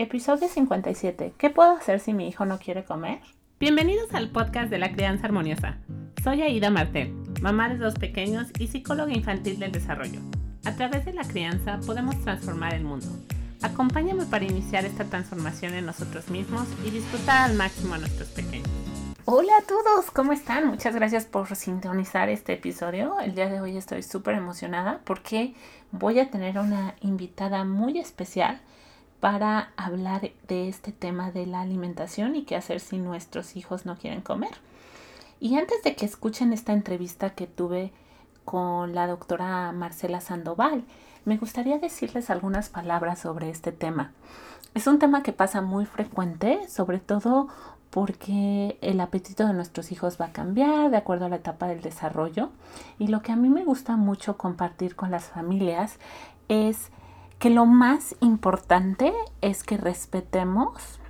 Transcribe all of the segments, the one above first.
Episodio 57. ¿Qué puedo hacer si mi hijo no quiere comer? Bienvenidos al podcast de la crianza armoniosa. Soy Aida Martel, mamá de dos pequeños y psicóloga infantil del desarrollo. A través de la crianza podemos transformar el mundo. Acompáñame para iniciar esta transformación en nosotros mismos y disfrutar al máximo a nuestros pequeños. Hola a todos, ¿cómo están? Muchas gracias por sintonizar este episodio. El día de hoy estoy súper emocionada porque voy a tener una invitada muy especial para hablar de este tema de la alimentación y qué hacer si nuestros hijos no quieren comer. Y antes de que escuchen esta entrevista que tuve con la doctora Marcela Sandoval, me gustaría decirles algunas palabras sobre este tema. Es un tema que pasa muy frecuente, sobre todo porque el apetito de nuestros hijos va a cambiar de acuerdo a la etapa del desarrollo. Y lo que a mí me gusta mucho compartir con las familias es que lo más importante es que respetemos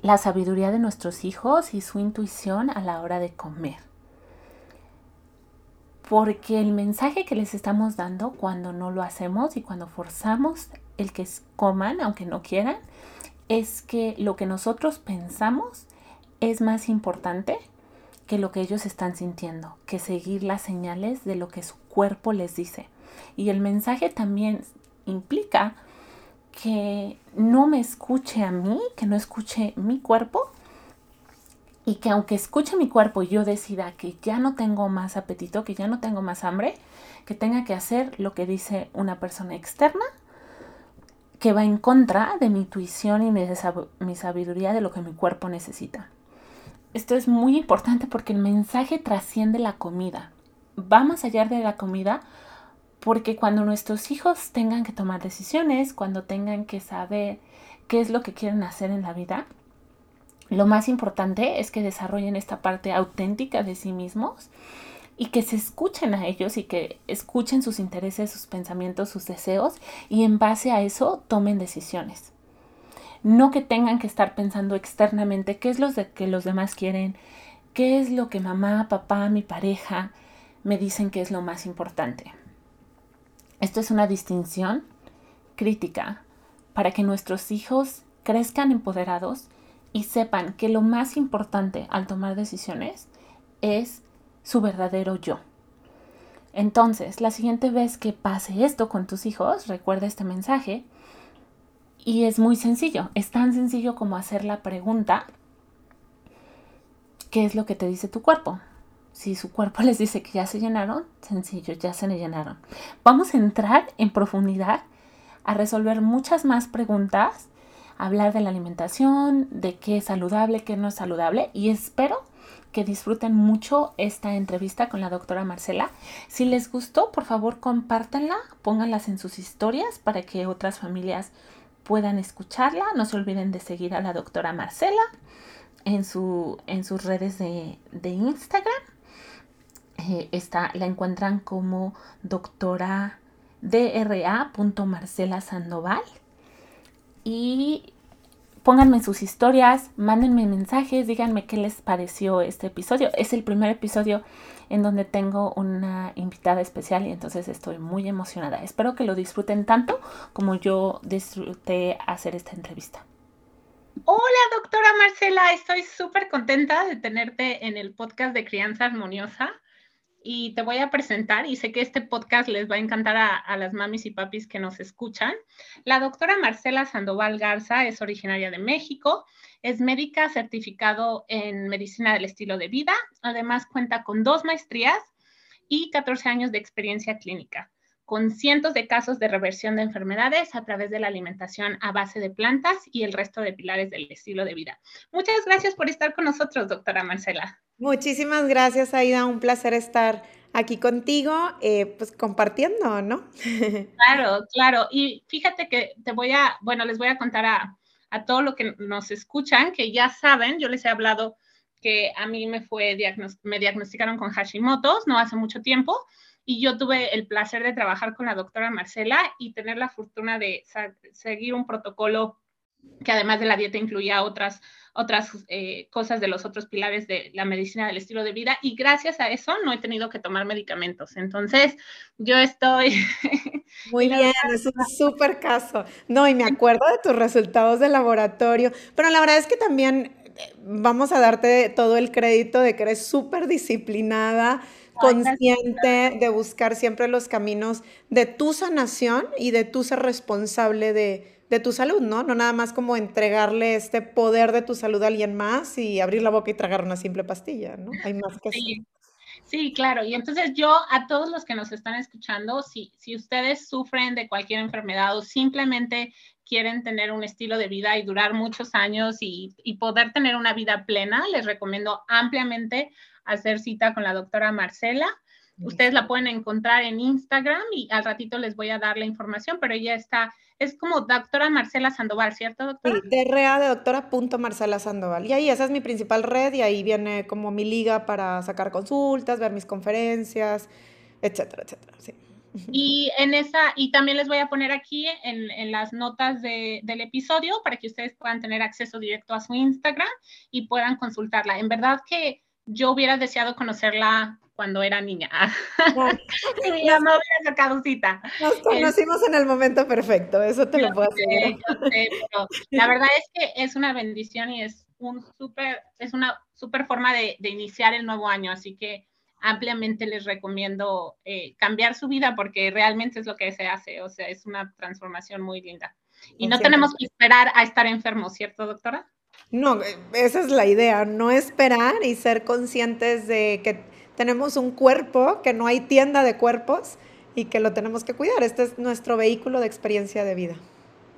la sabiduría de nuestros hijos y su intuición a la hora de comer. Porque el mensaje que les estamos dando cuando no lo hacemos y cuando forzamos el que coman, aunque no quieran, es que lo que nosotros pensamos es más importante que lo que ellos están sintiendo, que seguir las señales de lo que su cuerpo les dice. Y el mensaje también implica que no me escuche a mí, que no escuche mi cuerpo y que aunque escuche mi cuerpo yo decida que ya no tengo más apetito, que ya no tengo más hambre, que tenga que hacer lo que dice una persona externa que va en contra de mi intuición y mi sabiduría de lo que mi cuerpo necesita. Esto es muy importante porque el mensaje trasciende la comida. Va más allá de la comida porque cuando nuestros hijos tengan que tomar decisiones, cuando tengan que saber qué es lo que quieren hacer en la vida, lo más importante es que desarrollen esta parte auténtica de sí mismos y que se escuchen a ellos y que escuchen sus intereses, sus pensamientos, sus deseos y en base a eso tomen decisiones. No que tengan que estar pensando externamente qué es lo que los demás quieren, qué es lo que mamá, papá, mi pareja me dicen que es lo más importante. Esto es una distinción crítica para que nuestros hijos crezcan empoderados y sepan que lo más importante al tomar decisiones es su verdadero yo. Entonces, la siguiente vez que pase esto con tus hijos, recuerda este mensaje y es muy sencillo, es tan sencillo como hacer la pregunta, ¿qué es lo que te dice tu cuerpo? Si su cuerpo les dice que ya se llenaron, sencillo, ya se llenaron. Vamos a entrar en profundidad a resolver muchas más preguntas, hablar de la alimentación, de qué es saludable, qué no es saludable y espero que disfruten mucho esta entrevista con la doctora Marcela. Si les gustó, por favor compártanla, pónganlas en sus historias para que otras familias puedan escucharla. No se olviden de seguir a la doctora Marcela en, su, en sus redes de, de Instagram. Eh, la encuentran como doctora dra.marcela Sandoval. Y pónganme sus historias, mándenme mensajes, díganme qué les pareció este episodio. Es el primer episodio en donde tengo una invitada especial y entonces estoy muy emocionada. Espero que lo disfruten tanto como yo disfruté hacer esta entrevista. Hola, doctora Marcela, estoy súper contenta de tenerte en el podcast de Crianza Armoniosa y te voy a presentar, y sé que este podcast les va a encantar a, las mamis y papis que nos escuchan. La doctora Marcela Sandoval Garza es originaria de México, es médica certificado en medicina del estilo de vida, además cuenta con dos maestrías y 14 años de experiencia clínica con cientos de casos de reversión de enfermedades a través de la alimentación a base de plantas y el resto de pilares del estilo de vida. Muchas gracias por estar con nosotros, doctora Marcela. Muchísimas gracias, Aida. Un placer estar aquí contigo, eh, pues compartiendo, ¿no? Claro, claro. Y fíjate que te voy a, bueno, les voy a contar a, a todo lo que nos escuchan, que ya saben, yo les he hablado que a mí me fue, me diagnosticaron con Hashimoto's no hace mucho tiempo y yo tuve el placer de trabajar con la doctora Marcela y tener la fortuna de seguir un protocolo que además de la dieta incluía otras otras eh, cosas de los otros pilares de la medicina del estilo de vida y gracias a eso no he tenido que tomar medicamentos. Entonces, yo estoy... Muy bien, es un súper caso. No, y me acuerdo de tus resultados de laboratorio, pero la verdad es que también eh, vamos a darte todo el crédito de que eres súper disciplinada, consciente de buscar siempre los caminos de tu sanación y de tu ser responsable de de tu salud, ¿no? No nada más como entregarle este poder de tu salud a alguien más y abrir la boca y tragar una simple pastilla, ¿no? Hay más que sí. Sí, claro. Y entonces yo a todos los que nos están escuchando, si, si ustedes sufren de cualquier enfermedad o simplemente quieren tener un estilo de vida y durar muchos años y, y poder tener una vida plena, les recomiendo ampliamente hacer cita con la doctora Marcela. Ustedes la pueden encontrar en Instagram y al ratito les voy a dar la información, pero ella está, es como doctora Marcela Sandoval, ¿cierto, doctora? Sí, DRA de doctora punto Marcela Sandoval. Y ahí esa es mi principal red y ahí viene como mi liga para sacar consultas, ver mis conferencias, etcétera, etcétera. Sí. Y en esa, y también les voy a poner aquí en, en las notas de, del episodio para que ustedes puedan tener acceso directo a su Instagram y puedan consultarla. En verdad que yo hubiera deseado conocerla cuando era niña. y ya no hubiera sacado cita. Nos conocimos en el momento perfecto, eso te lo puedo decir. la verdad es que es una bendición y es un súper, es una súper forma de, de, iniciar el nuevo año, así que ampliamente les recomiendo eh, cambiar su vida porque realmente es lo que se hace, o sea, es una transformación muy linda. Y no tenemos que esperar a estar enfermos, ¿cierto, doctora? No, eh, esa es la idea, no esperar y ser conscientes de que tenemos un cuerpo, que no hay tienda de cuerpos y que lo tenemos que cuidar. Este es nuestro vehículo de experiencia de vida.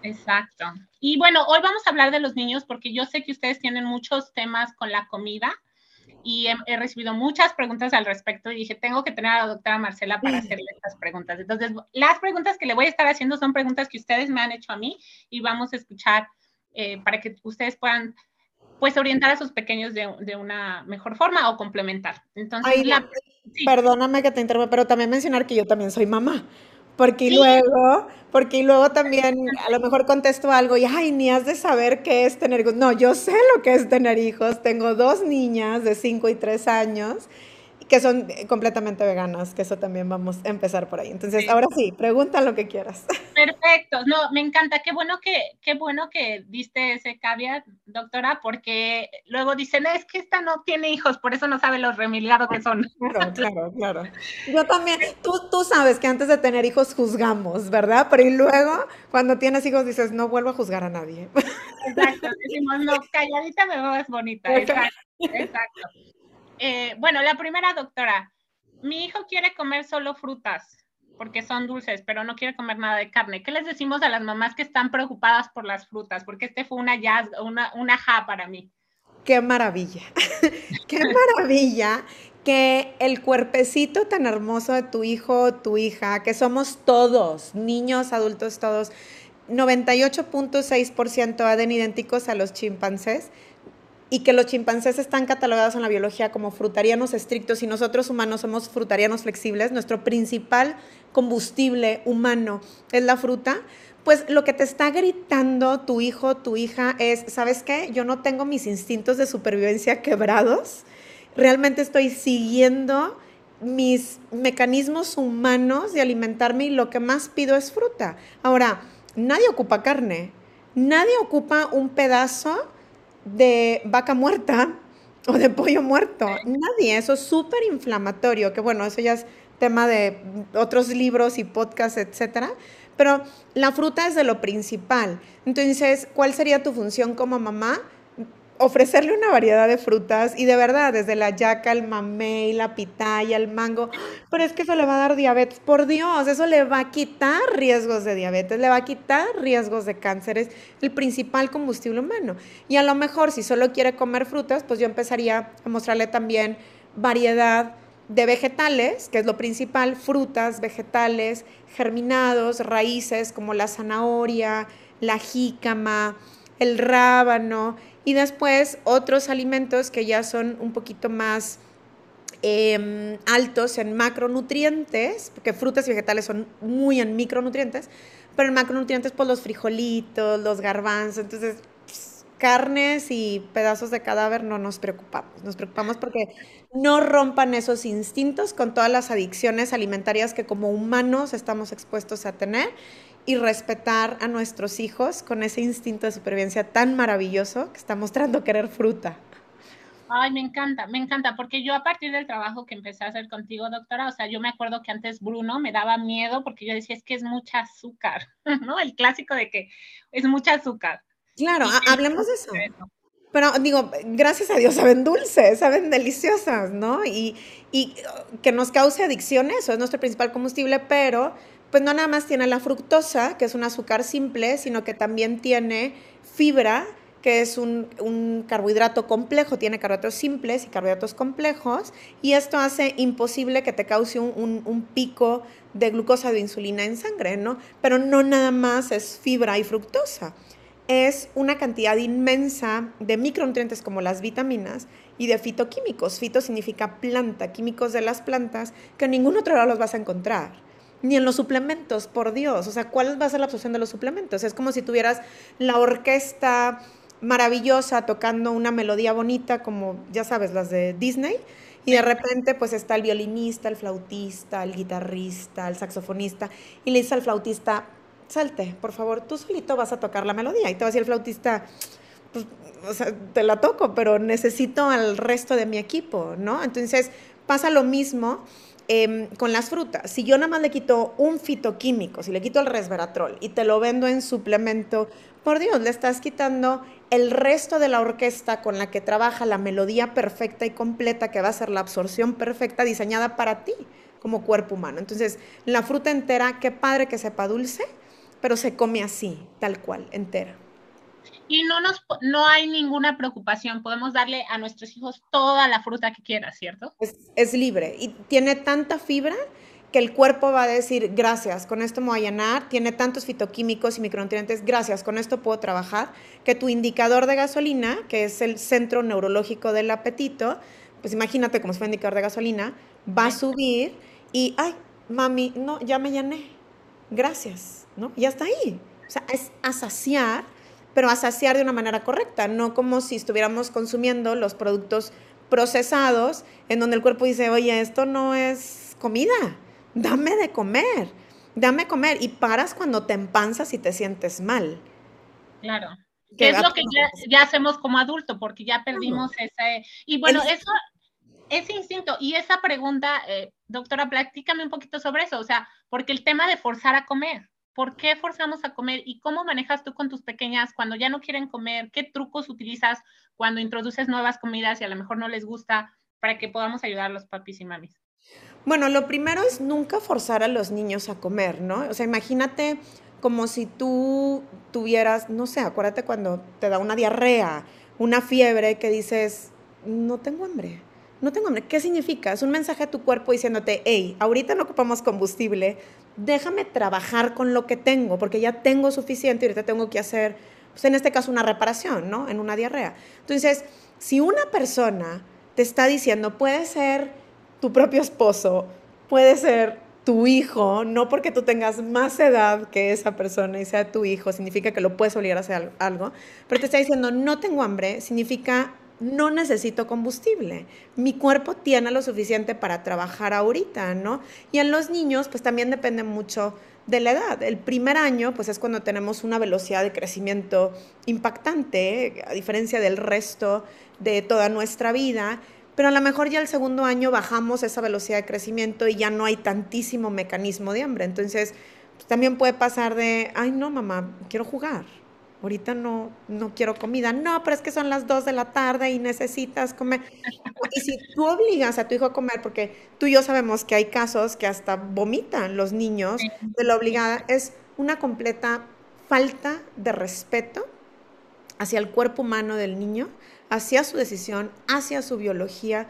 Exacto. Y bueno, hoy vamos a hablar de los niños porque yo sé que ustedes tienen muchos temas con la comida y he, recibido muchas preguntas al respecto y dije, tengo que tener a la doctora Marcela para hacerle estas preguntas. Entonces, las preguntas que le voy a estar haciendo son preguntas que ustedes me han hecho a mí y vamos a escuchar eh, para que ustedes puedan pues orientar a sus pequeños de, de una mejor forma o complementar. Entonces, perdóname que te interrumpa, pero también mencionar que yo también soy mamá. Porque luego, porque luego también a lo mejor contesto algo y, ay, ni has de saber qué es tener hijos. No, yo sé lo que es tener hijos. Tengo dos niñas de 5 y 3 años que son completamente veganas, que eso también vamos a empezar por ahí. Entonces, ahora sí, pregunta lo que quieras. Perfecto, no, me encanta, qué bueno que, qué bueno que diste ese caveat, doctora, porque luego dicen, es que esta no tiene hijos, por eso no sabe los remilgados que son. Claro, claro, claro. Yo también, tú, tú sabes que antes de tener hijos juzgamos, ¿verdad? Pero y luego, cuando tienes hijos, dices, no vuelvo a juzgar a nadie. Exacto, decimos, no, calladita me veo bonita. Exacto. exacto. Eh, bueno, la primera doctora, mi hijo quiere comer solo frutas porque son dulces, pero no quiere comer nada de carne. ¿Qué les decimos a las mamás que están preocupadas por las frutas? Porque este fue una una, una ja para mí. Qué maravilla, qué maravilla que el cuerpecito tan hermoso de tu hijo tu hija, que somos todos, niños, adultos, todos, 98.6% ADN idénticos a los chimpancés, y que los chimpancés están catalogados en la biología como frutarianos estrictos y nosotros humanos somos frutarianos flexibles, nuestro principal combustible humano es la fruta, pues lo que te está gritando tu hijo, tu hija es, ¿sabes qué? Yo no tengo mis instintos de supervivencia quebrados, realmente estoy siguiendo mis mecanismos humanos de alimentarme y lo que más pido es fruta. Ahora, nadie ocupa carne, nadie ocupa un pedazo de vaca muerta o de pollo muerto. Nadie, eso es súper inflamatorio, que bueno, eso ya es tema de otros libros y podcasts, etcétera. Pero la fruta es de lo principal. Entonces, ¿cuál sería tu función como mamá? Ofrecerle una variedad de frutas y de verdad, desde la yaca, el mamey, la pitaya, el mango, pero es que eso le va a dar diabetes, por Dios, eso le va a quitar riesgos de diabetes, le va a quitar riesgos de cáncer, es el principal combustible humano. Y a lo mejor si solo quiere comer frutas, pues yo empezaría a mostrarle también variedad de vegetales, que es lo principal, frutas, vegetales, germinados, raíces como la zanahoria, la jícama, el rábano, y después otros alimentos que ya son un poquito más em, altos en macronutrientes, porque frutas y vegetales son muy en micronutrientes, pero en macronutrientes, pues los frijolitos, los garbanzos, entonces carnes y pedazos de cadáver no nos preocupamos. Nos preocupamos porque no rompan esos instintos con todas las adicciones alimentarias que como humanos estamos expuestos a tener y respetar a nuestros hijos con ese instinto de supervivencia tan maravilloso que está mostrando querer fruta. Ay, me encanta, me encanta, porque yo a partir del trabajo que empecé a hacer contigo, doctora, o sea, yo me acuerdo que antes Bruno me daba miedo porque yo decía, es que es mucha azúcar, ¿no? El clásico de que es mucha azúcar. Claro, hablemos de eso. Pero digo, gracias a Dios saben dulces, saben deliciosas, ¿no? Y, y que nos cause adicción, eso es nuestro principal combustible, pero pues no nada más tiene la fructosa, que es un azúcar simple, sino que también tiene fibra, que es un, carbohidrato complejo, tiene carbohidratos simples y carbohidratos complejos, y esto hace imposible que te cause un, un, pico de glucosa de insulina en sangre, ¿no? Pero no nada más es fibra y fructosa, es una cantidad inmensa de micronutrientes como las vitaminas y de fitoquímicos. Fito significa planta, químicos de las plantas, que en ningún otro lado los vas a encontrar ni en los suplementos, por Dios. O sea, ¿cuál va a ser la absorción de los suplementos? Es como si tuvieras la orquesta maravillosa tocando una melodía bonita, como ya sabes, las de Disney, y de repente pues está el violinista, el flautista, el guitarrista, el saxofonista, y le dice al flautista, salte, por favor, tú solito vas a tocar la melodía. Y te va a decir el flautista, pues, o sea, te la toco, pero necesito al resto de mi equipo, ¿no? Entonces pasa lo mismo Em, con las frutas, si yo nada más le quito un fitoquímico, si le quito el resveratrol y te lo vendo en suplemento, por Dios, le estás quitando el resto de la orquesta con la que trabaja la melodía perfecta y completa que va a ser la absorción perfecta diseñada para ti como cuerpo humano. Entonces, la fruta entera, qué padre que sepa dulce, pero se come así, tal cual, entera y no, nos, no hay ninguna preocupación. Podemos darle a nuestros hijos toda la fruta que quiera, ¿cierto? Es, libre y tiene tanta fibra que el cuerpo va a decir, gracias, con esto me voy a llenar, tiene tantos fitoquímicos y micronutrientes, gracias, con esto puedo trabajar, que tu indicador de gasolina, que es el centro neurológico del apetito, pues imagínate como si fuera indicador de gasolina, va a subir y, ay, mami, no, ya me llené, gracias, ¿no? Ya está ahí. O sea, es a saciar pero a saciar de una manera correcta, no como si estuviéramos consumiendo los productos procesados en donde el cuerpo dice, oye, esto no es comida, dame de comer, dame comer y paras cuando te empanzas y te sientes mal. Claro. Que es lo que ya, hacemos como adulto, porque ya perdimos ese... Y bueno, eso, ese instinto y esa pregunta, eh, doctora, platícame un poquito sobre eso, o sea, porque el tema de forzar a comer, ¿Por qué forzamos a comer y cómo manejas tú con tus pequeñas cuando ya no quieren comer? ¿Qué trucos utilizas cuando introduces nuevas comidas y a lo mejor no les gusta para que podamos ayudar a los papis y mamis? Bueno, lo primero es nunca forzar a los niños a comer, ¿no? O sea, imagínate como si tú tuvieras, no sé, acuérdate cuando te da una diarrea, una fiebre que dices, no tengo hambre, no tengo hambre. ¿Qué significa? Es un mensaje a tu cuerpo diciéndote, hey, ahorita no ocupamos combustible, déjame trabajar con lo que tengo, porque ya tengo suficiente y ahorita tengo que hacer, pues en este caso, una reparación, ¿no? En una diarrea. Entonces, si una persona te está diciendo, puede ser tu propio esposo, puede ser tu hijo, no porque tú tengas más edad que esa persona y sea tu hijo, significa que lo puedes obligar a hacer algo, pero te está diciendo, no tengo hambre, significa no necesito combustible. Mi cuerpo tiene lo suficiente para trabajar ahorita, ¿no? Y en los niños, pues también depende mucho de la edad. El primer año, pues es cuando tenemos una velocidad de crecimiento impactante, a diferencia del resto de toda nuestra vida. Pero a lo mejor ya el segundo año bajamos esa velocidad de crecimiento y ya no hay tantísimo mecanismo de hambre. Entonces, pues, también puede pasar de, ay, no, mamá, quiero jugar ahorita no, no quiero comida. No, pero es que son las 2 de la tarde y necesitas comer. Y si tú obligas a tu hijo a comer, porque tú y yo sabemos que hay casos que hasta vomitan los niños de la obligada, es una completa falta de respeto hacia el cuerpo humano del niño, hacia su decisión, hacia su biología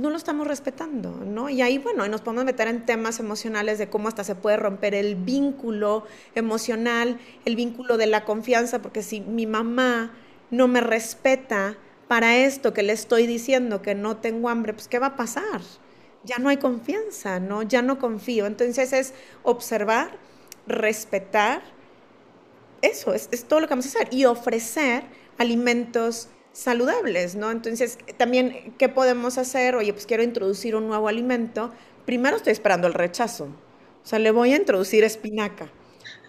no lo estamos respetando, ¿no? Y ahí, bueno, nos podemos meter en temas emocionales de cómo hasta se puede romper el vínculo emocional, el vínculo de la confianza, porque si mi mamá no me respeta para esto que le estoy diciendo que no tengo hambre, pues ¿qué va a pasar? Ya no hay confianza, ¿no? Ya no confío. Entonces es observar respetar eso, es, es, todo lo que vamos a hacer y ofrecer alimentos saludables, ¿no? Entonces, también, ¿qué podemos hacer? Oye, pues quiero introducir un nuevo alimento. Primero estoy esperando el rechazo. O sea, le voy a introducir espinaca.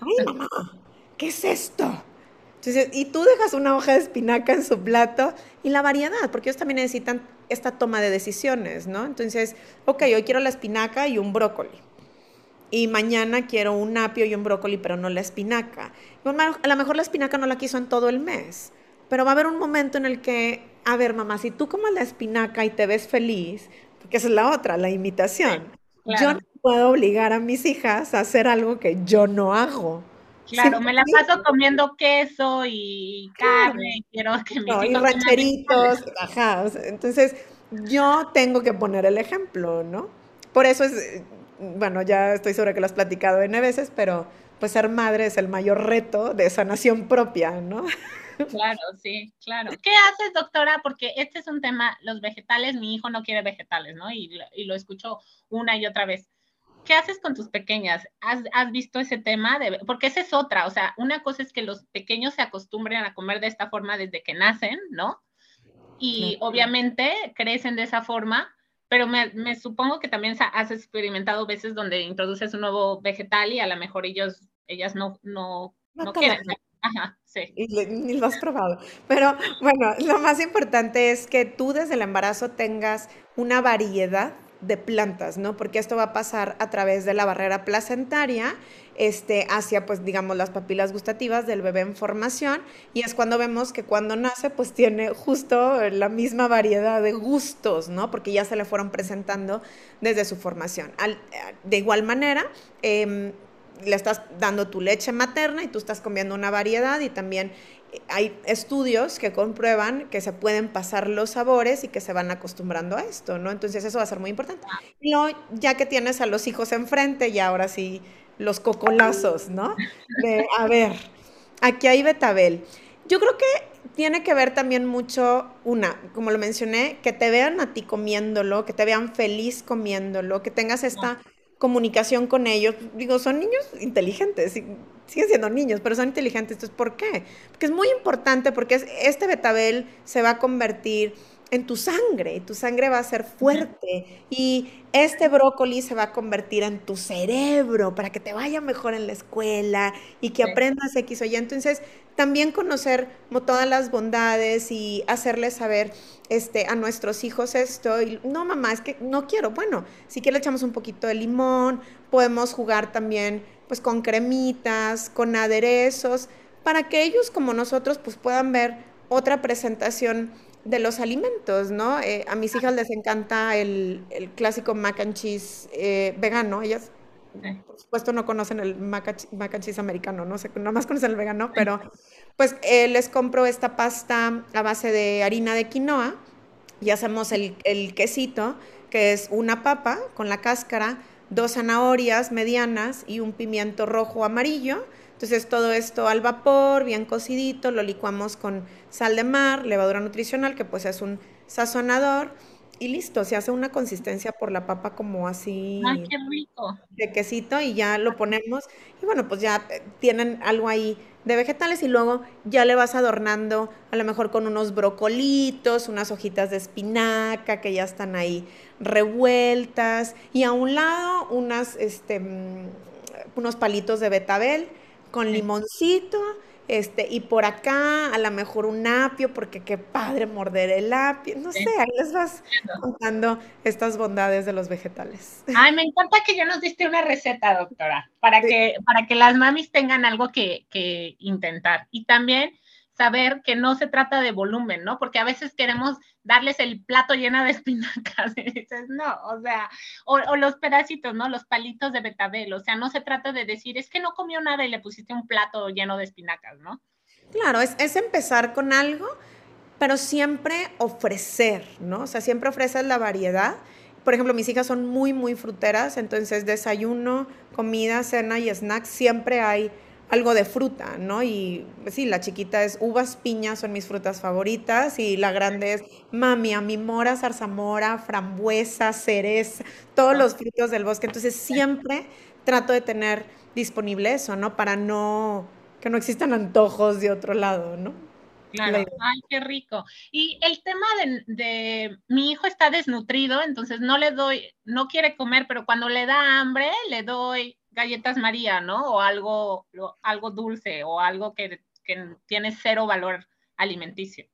Ay, mamá, ¿qué es esto? Entonces, y tú dejas una hoja de espinaca en su plato y la variedad, porque ellos también necesitan esta toma de decisiones, ¿no? Entonces, ok, hoy quiero la espinaca y un brócoli. Y mañana quiero un apio y un brócoli, pero no la espinaca. A lo mejor la espinaca no la quiso en todo el mes, pero va a haber un momento en el que, a ver, mamá, si tú comes la espinaca y te ves feliz, porque esa es la otra, la imitación. Yo no puedo obligar a mis hijas a hacer algo que yo no hago. Claro, me la paso comiendo queso y carne, quiero que mis no, y rancheritos, ajá, entonces yo tengo que poner el ejemplo, ¿no? Por eso es, bueno, ya estoy segura que lo has platicado N veces, pero pues ser madre es el mayor reto de sanación propia, ¿no? Claro, sí, claro. ¿Qué haces, doctora? Porque este es un tema, los vegetales, mi hijo no quiere vegetales, ¿no? Y, y lo escucho una y otra vez. ¿Qué haces con tus pequeñas? ¿Has, has visto ese tema? De, porque esa es otra, o sea, una cosa es que los pequeños se acostumbren a comer de esta forma desde que nacen, ¿no? Y obviamente crecen de esa forma, pero me, me, supongo que también has experimentado veces donde introduces un nuevo vegetal y a lo mejor ellos, ellas no, no, no, quieren. Ajá, sí. Y ni lo has probado. Pero bueno, lo más importante es que tú desde el embarazo tengas una variedad de plantas, ¿no? Porque esto va a pasar a través de la barrera placentaria este, hacia, pues, digamos, las papilas gustativas del bebé en formación y es cuando vemos que cuando nace, pues, tiene justo la misma variedad de gustos, ¿no? Porque ya se le fueron presentando desde su formación. de igual manera, em, le estás dando tu leche materna y tú estás comiendo una variedad y también hay estudios que comprueban que se pueden pasar los sabores y que se van acostumbrando a esto, ¿no? Entonces eso va a ser muy importante. Y ya que tienes a los hijos enfrente y ahora sí los cocolazos, ¿no? A ver, aquí hay betabel. Yo creo que tiene que ver también mucho, una, como lo mencioné, que te vean a ti comiéndolo, que te vean feliz comiéndolo, que tengas esta comunicación con ellos. Digo, son niños inteligentes, siguen siendo niños, pero son inteligentes. Entonces, ¿por qué? Porque es muy importante, porque este betabel se va a convertir en tu sangre y tu sangre va a ser fuerte y este brócoli se va a convertir en tu cerebro para que te vaya mejor en la escuela y que aprendas X o Y. Entonces, también conocer todas las bondades y hacerles saber este, a nuestros hijos esto. Y, no, mamá, es que no quiero. Bueno, si que le echamos un poquito de limón, podemos jugar también pues con cremitas, con aderezos, para que ellos como nosotros pues puedan ver otra presentación de los alimentos, ¿no? Eh, a mis hijas les encanta el, clásico mac and cheese eh, vegano. Ellas, por supuesto, no conocen el mac, and cheese americano, no sé, más conocen el vegano, pero pues eh, les compro esta pasta a base de harina de quinoa y hacemos el, el quesito, que es una papa con la cáscara, dos zanahorias medianas y un pimiento rojo amarillo entonces todo esto al vapor, bien cocidito, lo licuamos con sal de mar, levadura nutricional, que pues es un sazonador, y listo, se hace una consistencia por la papa como así. ¡Ay, qué rico! De quesito y ya lo ponemos. Y bueno, pues ya eh, tienen algo ahí de vegetales y luego ya le vas adornando a lo mejor con unos brocolitos, unas hojitas de espinaca que ya están ahí revueltas y a un lado unas, este, mm, unos palitos de betabel con limoncito, este, y por acá a lo mejor un apio, porque qué padre morder el apio, no sé, ahí les vas contando estas bondades de los vegetales. Ay, me encanta que ya nos diste una receta, doctora, para, que, para que las mamis tengan algo que, que intentar. Y también saber que no se trata de volumen, ¿no? Porque a veces queremos darles el plato lleno de espinacas y dices, no, o sea, o, los pedacitos, ¿no? Los palitos de betabel, o sea, no se trata de decir, es que no comió nada y le pusiste un plato lleno de espinacas, ¿no? Claro, es, es empezar con algo, pero siempre ofrecer, ¿no? O sea, siempre ofreces la variedad. Por ejemplo, mis hijas son muy, muy fruteras, entonces desayuno, comida, cena y snack, siempre hay algo de fruta, ¿no? Y sí, la chiquita es uvas, piñas son mis frutas favoritas y la grande es mami, a mi mora, zarzamora, frambuesa, cereza, todos los frutos del bosque. Entonces siempre trato de tener disponible eso, ¿no? Para no, que no existan antojos de otro lado, ¿no? Claro, ay, qué rico. Y el tema de, mi hijo está desnutrido, entonces no le doy, no quiere comer, pero cuando le da hambre, le doy galletas María, ¿no? O algo, algo dulce o algo que, que tiene cero valor alimenticio.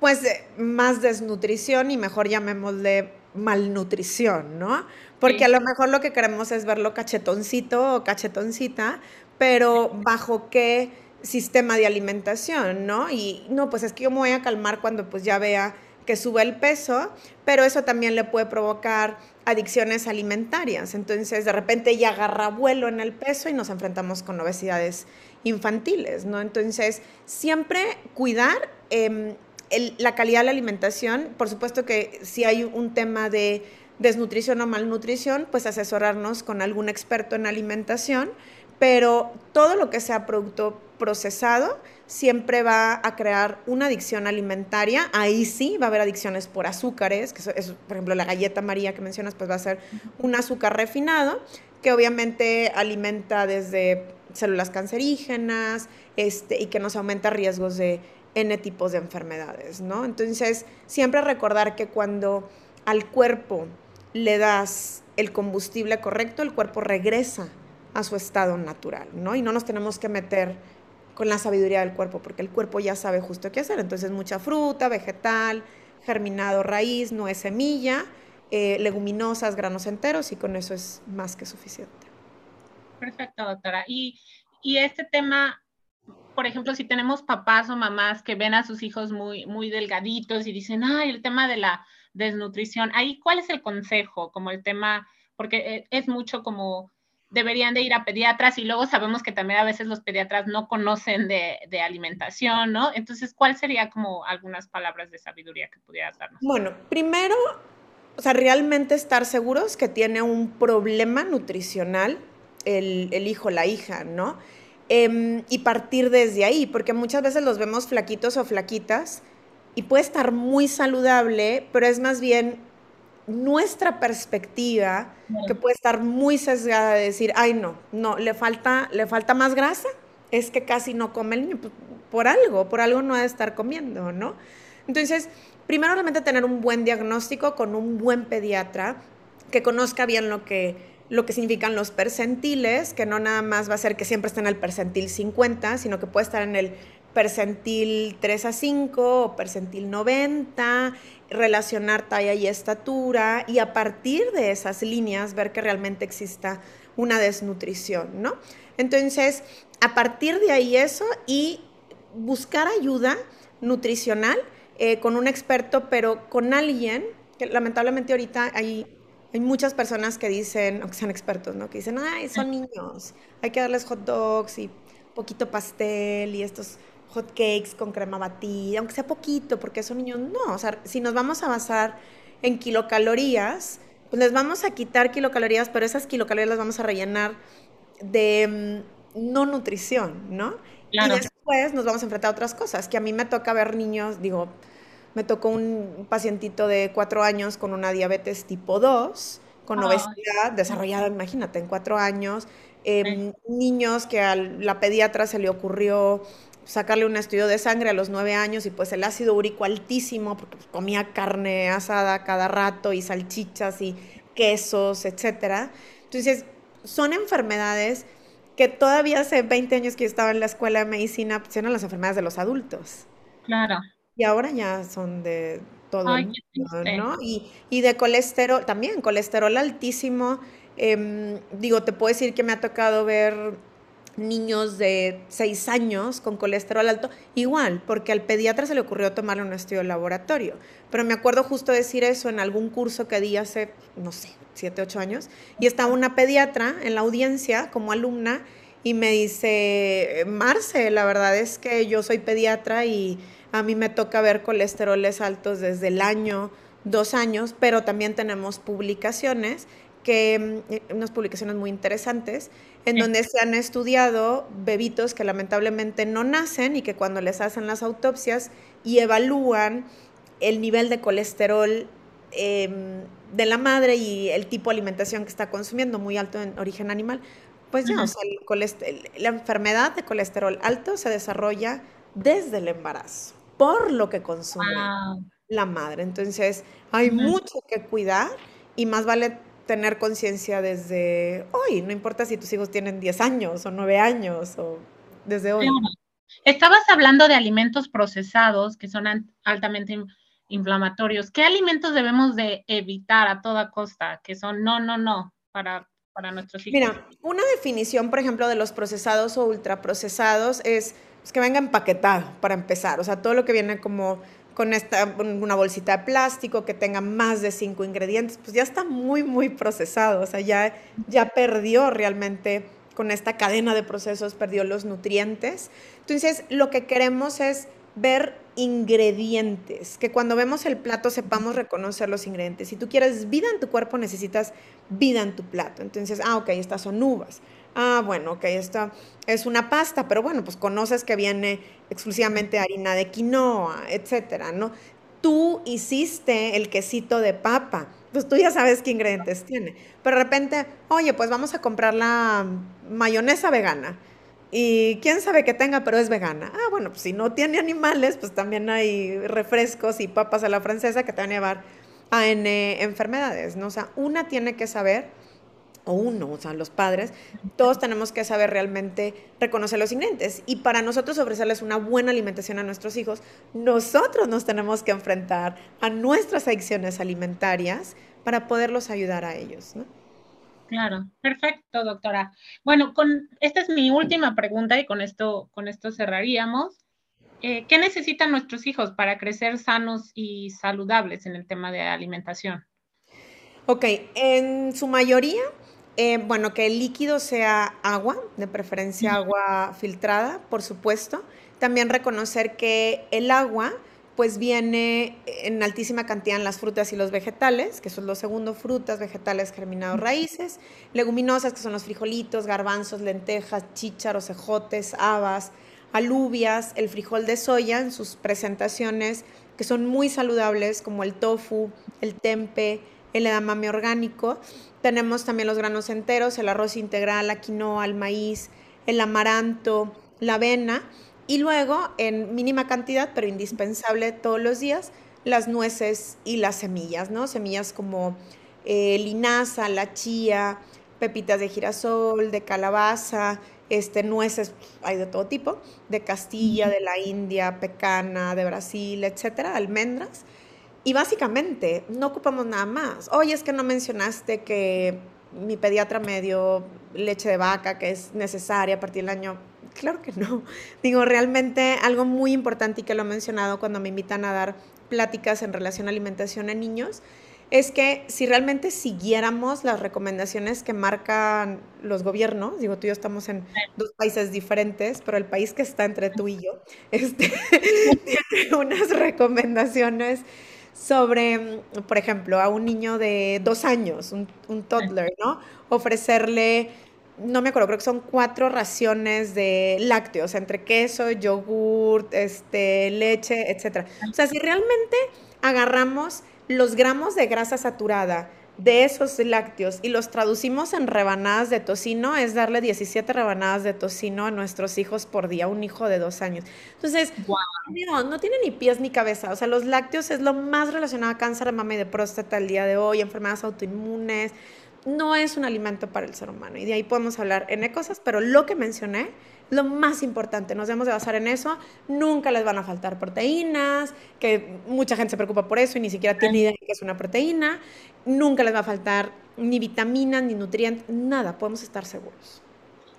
Pues eh, más desnutrición y mejor llamémosle malnutrición, ¿no? Porque a lo mejor lo que queremos es verlo cachetoncito o cachetoncita, pero bajo qué sistema de alimentación, ¿no? Y no, pues es que yo me voy a calmar cuando pues ya vea que sube el peso, pero eso también le puede provocar adicciones alimentarias. Entonces, de repente ya agarra vuelo en el peso y nos enfrentamos con obesidades infantiles, ¿no? Entonces, siempre cuidar em, la calidad de la alimentación. Por supuesto que si hay un tema de desnutrición o malnutrición, pues asesorarnos con algún experto en alimentación, pero todo lo que sea producto procesado siempre va a crear una adicción alimentaria. Ahí sí va a haber adicciones por azúcares, que es, por ejemplo, la galleta María que mencionas, pues va a ser un azúcar refinado, que obviamente alimenta desde células cancerígenas este, y que nos aumenta riesgos de N tipos de enfermedades, ¿no? Entonces, siempre recordar que cuando al cuerpo le das el combustible correcto, el cuerpo regresa a su estado natural, ¿no? Y no nos tenemos que meter con la sabiduría del cuerpo, porque el cuerpo ya sabe justo qué hacer. Entonces, mucha fruta, vegetal, germinado raíz, no es semilla, eh, leguminosas, granos enteros, y con eso es más que suficiente. Perfecto, doctora. Y, y este tema por ejemplo, si tenemos papás o mamás que ven a sus hijos muy, muy delgaditos y dicen, ay, el tema de la desnutrición, ahí, ¿cuál es el consejo? Como el tema, porque eh, es mucho como deberían de ir a pediatras y luego sabemos que también a veces los pediatras no conocen de, alimentación, ¿no? Entonces, ¿cuál sería como algunas palabras de sabiduría que pudieras darnos? Bueno, primero, o sea, realmente estar seguros que tiene un problema nutricional el, el hijo, la hija, ¿no? Em, y partir desde ahí, porque muchas veces los vemos flaquitos o flaquitas y puede estar muy saludable, pero es más bien nuestra perspectiva que puede estar muy sesgada de decir, ay no, no, le falta, le falta más grasa, es que casi no come el niño, pues, por algo, por algo no ha de estar comiendo, ¿no? Entonces, primero realmente tener un buen diagnóstico con un buen pediatra que conozca bien lo que lo que significan los percentiles, que no nada más va a ser que siempre esté en el percentil 50, sino que puede estar en el percentil 3 a 5 o percentil 90, relacionar talla y estatura y a partir de esas líneas ver que realmente exista una desnutrición, ¿no? Entonces, a partir de ahí eso y buscar ayuda nutricional eh, con un experto, pero con alguien, que lamentablemente ahorita hay hay muchas personas que dicen, aunque sean expertos, ¿no? Que dicen, ay, son niños, hay que darles hot dogs y poquito pastel y estos hot cakes con crema batida, aunque sea poquito, porque son niños. No, o sea, si nos vamos a basar en kilocalorías, pues les vamos a quitar kilocalorías, pero esas kilocalorías las vamos a rellenar de mm, no nutrición, ¿no? Y después nos vamos a enfrentar a otras cosas, que a mí me toca ver niños, digo, me tocó un pacientito de cuatro años con una diabetes tipo 2, con obesidad desarrollada, imagínate, en cuatro años. Em, niños que a la pediatra se le ocurrió sacarle un estudio de sangre a los nueve años y pues el ácido úrico altísimo porque pues, comía carne asada cada rato y salchichas y quesos, etcétera. Entonces, son enfermedades que todavía hace 20 años que yo estaba en la escuela de medicina, pues eran las enfermedades de los adultos. Claro. Y ahora ya son de todo el mundo, ¿no? Y, de colesterol, también colesterol altísimo. Em, digo, te puedo decir que me ha tocado ver niños de 6 años con colesterol alto, igual, porque al pediatra se le ocurrió tomarle un estudio de laboratorio. Pero me acuerdo justo decir eso en algún curso que di hace, no sé, 7, 8 años, y estaba una pediatra en la audiencia como alumna y me dice, Marce, la verdad es que yo soy pediatra y a mí me toca ver colesteroles altos desde el año, dos años, pero también tenemos publicaciones que, mm, unas publicaciones muy interesantes, en donde se han estudiado bebitos que lamentablemente no nacen y que cuando les hacen las autopsias y evalúan el nivel de colesterol em, de la madre y el tipo de alimentación que está consumiendo, muy alto en origen animal, pues ya, o sea, la enfermedad de colesterol alto se desarrolla desde el embarazo, por lo que consume la madre. Entonces, hay mucho que cuidar y más vale tener conciencia desde hoy, no importa si tus hijos tienen 10 años o 9 años o desde hoy. Estabas hablando de alimentos procesados que son altamente inflamatorios. ¿Qué alimentos debemos de evitar a toda costa? Que son no, no, no para, para nuestros hijos. Mira, una definición, por ejemplo, de los procesados o ultraprocesados es pues, que venga empaquetado para empezar. O sea, todo lo que viene como con esta, una bolsita de plástico que tenga más de cinco ingredientes, pues ya está muy, muy procesado. O sea, ya, ya perdió realmente con esta cadena de procesos, perdió los nutrientes. Entonces, lo que queremos es ver ingredientes, que cuando vemos el plato sepamos reconocer los ingredientes. Si tú quieres vida en tu cuerpo, necesitas vida en tu plato. Entonces, ah, ok, estas son uvas. Ah, bueno, ok, esta es una pasta, pero bueno, pues conoces que viene exclusivamente harina de quinoa, etcétera, ¿no? Tú hiciste el quesito de papa, pues tú ya sabes qué ingredientes tiene. Pero de repente, oye, pues vamos a comprar la mayonesa vegana y quién sabe que tenga, pero es vegana. Ah, bueno, pues si no tiene animales, pues también hay refrescos y papas a la francesa que te van a llevar a N enfermedades, ¿no? O sea, una tiene que saber, o uno, o sea, los padres, todos tenemos que saber realmente reconocer los ingredientes. Y para nosotros ofrecerles una buena alimentación a nuestros hijos, nosotros nos tenemos que enfrentar a nuestras adicciones alimentarias para poderlos ayudar a ellos, ¿no? Claro, perfecto, doctora. Bueno, con esta es mi última pregunta y con esto, con esto cerraríamos. Eh, ¿Qué necesitan nuestros hijos para crecer sanos y saludables en el tema de alimentación? Ok, en su mayoría, eh, bueno, que el líquido sea agua, de preferencia agua filtrada, por supuesto. También reconocer que el agua pues viene en altísima cantidad en las frutas y los vegetales, que son los segundos frutas, vegetales, germinados, raíces, leguminosas, que son los frijolitos, garbanzos, lentejas, chícharos, ejotes, habas, alubias, el frijol de soya en sus presentaciones, que son muy saludables, como el tofu, el tempe, el edamame orgánico. Tenemos también los granos enteros, el arroz integral, la quinoa, el maíz, el amaranto, la avena y luego, en mínima cantidad, pero indispensable todos los días, las nueces y las semillas, ¿no? Semillas como eh, linaza, la chía, pepitas de girasol, de calabaza, este, nueces, hay de todo tipo, de Castilla, de la India, pecana, de Brasil, etcétera, almendras. Y básicamente no ocupamos nada más. Oye, es que no mencionaste que mi pediatra me dio leche de vaca, que es necesaria a partir del año Claro que no. Digo, realmente algo muy importante y que lo he mencionado cuando me invitan a dar pláticas en relación a alimentación en niños, es que si realmente siguiéramos las recomendaciones que marcan los gobiernos, digo, tú y yo estamos en dos países diferentes, pero el país que está entre tú y yo, este, tiene unas recomendaciones sobre, por ejemplo, a un niño de dos años, un, un toddler, ¿no? Ofrecerle no me acuerdo, creo que son cuatro raciones de lácteos, entre queso, yogurt, este, leche, etc. O sea, si realmente agarramos los gramos de grasa saturada de esos lácteos y los traducimos en rebanadas de tocino, es darle 17 rebanadas de tocino a nuestros hijos por día, un hijo de dos años. Entonces, no, no tiene ni pies ni cabeza. O sea, los lácteos es lo más relacionado a cáncer de mama y de próstata el día de hoy, enfermedades autoinmunes no es un alimento para el ser humano. Y de ahí podemos hablar en cosas, pero lo que mencioné, lo más importante, nos debemos de basar en eso. Nunca les van a faltar proteínas, que mucha gente se preocupa por eso y ni siquiera tiene idea de qué es una proteína. Nunca les va a faltar ni vitaminas, ni nutrientes, nada, podemos estar seguros.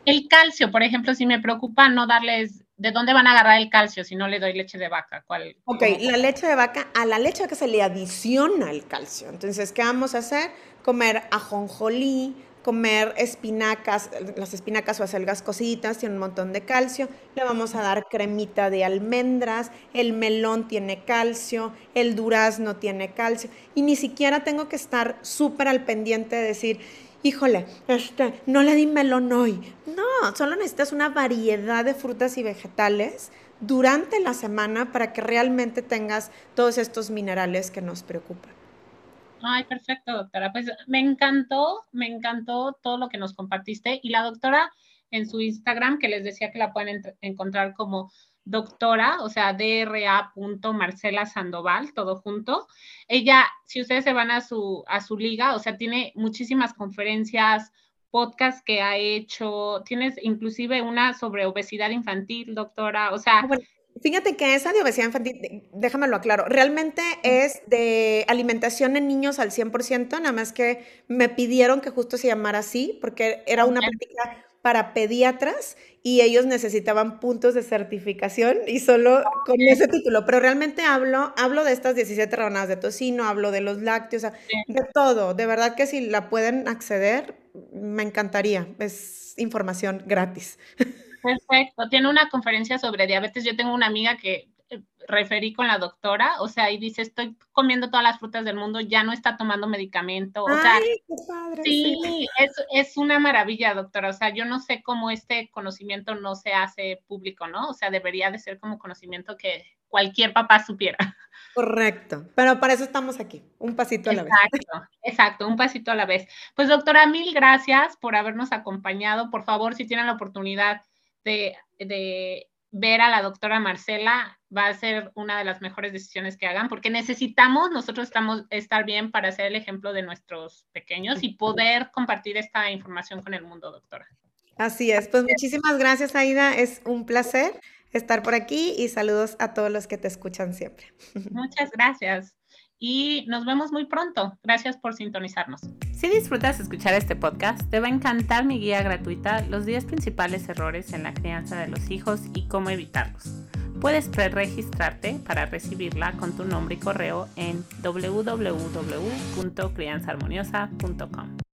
El calcio, por ejemplo, si me preocupa no darles, ¿de dónde van a agarrar el calcio si no le doy leche de vaca? ¿Cuál, ok, la leche de vaca, a la leche de vaca se le adiciona el calcio. Entonces, ¿qué vamos a hacer? comer ajonjolí, comer espinacas, las espinacas o acelgas cocidas tienen un montón de calcio, le vamos a dar cremita de almendras, el melón tiene calcio, el durazno tiene calcio, y ni siquiera tengo que estar súper al pendiente de decir, híjole, este, no le di melón hoy. No, solo necesitas una variedad de frutas y vegetales durante la semana para que realmente tengas todos estos minerales que nos preocupan. Ay, perfecto, doctora. Pues me encantó, me encantó todo lo que nos compartiste. Y la doctora en su Instagram, que les decía que la pueden encontrar como doctora, o sea, dra. Marcela Sandoval, todo junto. Ella, si ustedes se van a su, a su liga, o sea, tiene muchísimas conferencias, podcasts que ha hecho, tienes inclusive una sobre obesidad infantil, doctora, o sea... Ah, fíjate que esa de obesidad infantil, déjamelo aclaro, realmente es de alimentación en niños al 100%, nada más que me pidieron que justo se llamara así, porque era una práctica para pediatras y ellos necesitaban puntos de certificación y solo con ese título, pero realmente hablo, hablo de estas 17 rebanadas de tocino, hablo de los lácteos, de todo, de verdad que si la pueden acceder, me encantaría, es información gratis. Perfecto, tiene una conferencia sobre diabetes, yo tengo una amiga que referí con la doctora, o sea, y dice, estoy comiendo todas las frutas del mundo, ya no está tomando medicamento. O sea, sí, Es, es, una maravilla, doctora. O sea, yo no sé cómo este conocimiento no se hace público, ¿no? O sea, debería de ser como conocimiento que cualquier papá supiera. Correcto, pero para eso estamos aquí, un pasito a la vez. Exacto, exacto, un pasito a la vez. Pues doctora, mil gracias por habernos acompañado. Por favor, si tienen la oportunidad de, de ver a la doctora Marcela va a ser una de las mejores decisiones que hagan, porque necesitamos nosotros estamos, estar bien para ser el ejemplo de nuestros pequeños y poder compartir esta información con el mundo, doctora. Así es, pues muchísimas gracias, Aida, es un placer estar por aquí y saludos a todos los que te escuchan siempre. Muchas gracias y nos vemos muy pronto. Gracias por sintonizarnos. Si disfrutas escuchar este podcast, te va a encantar mi guía gratuita Los 10 principales errores en la crianza de los hijos y cómo evitarlos. Puedes pre-registrarte para recibirla con tu nombre y correo en www.crianzaharmoniosa.com.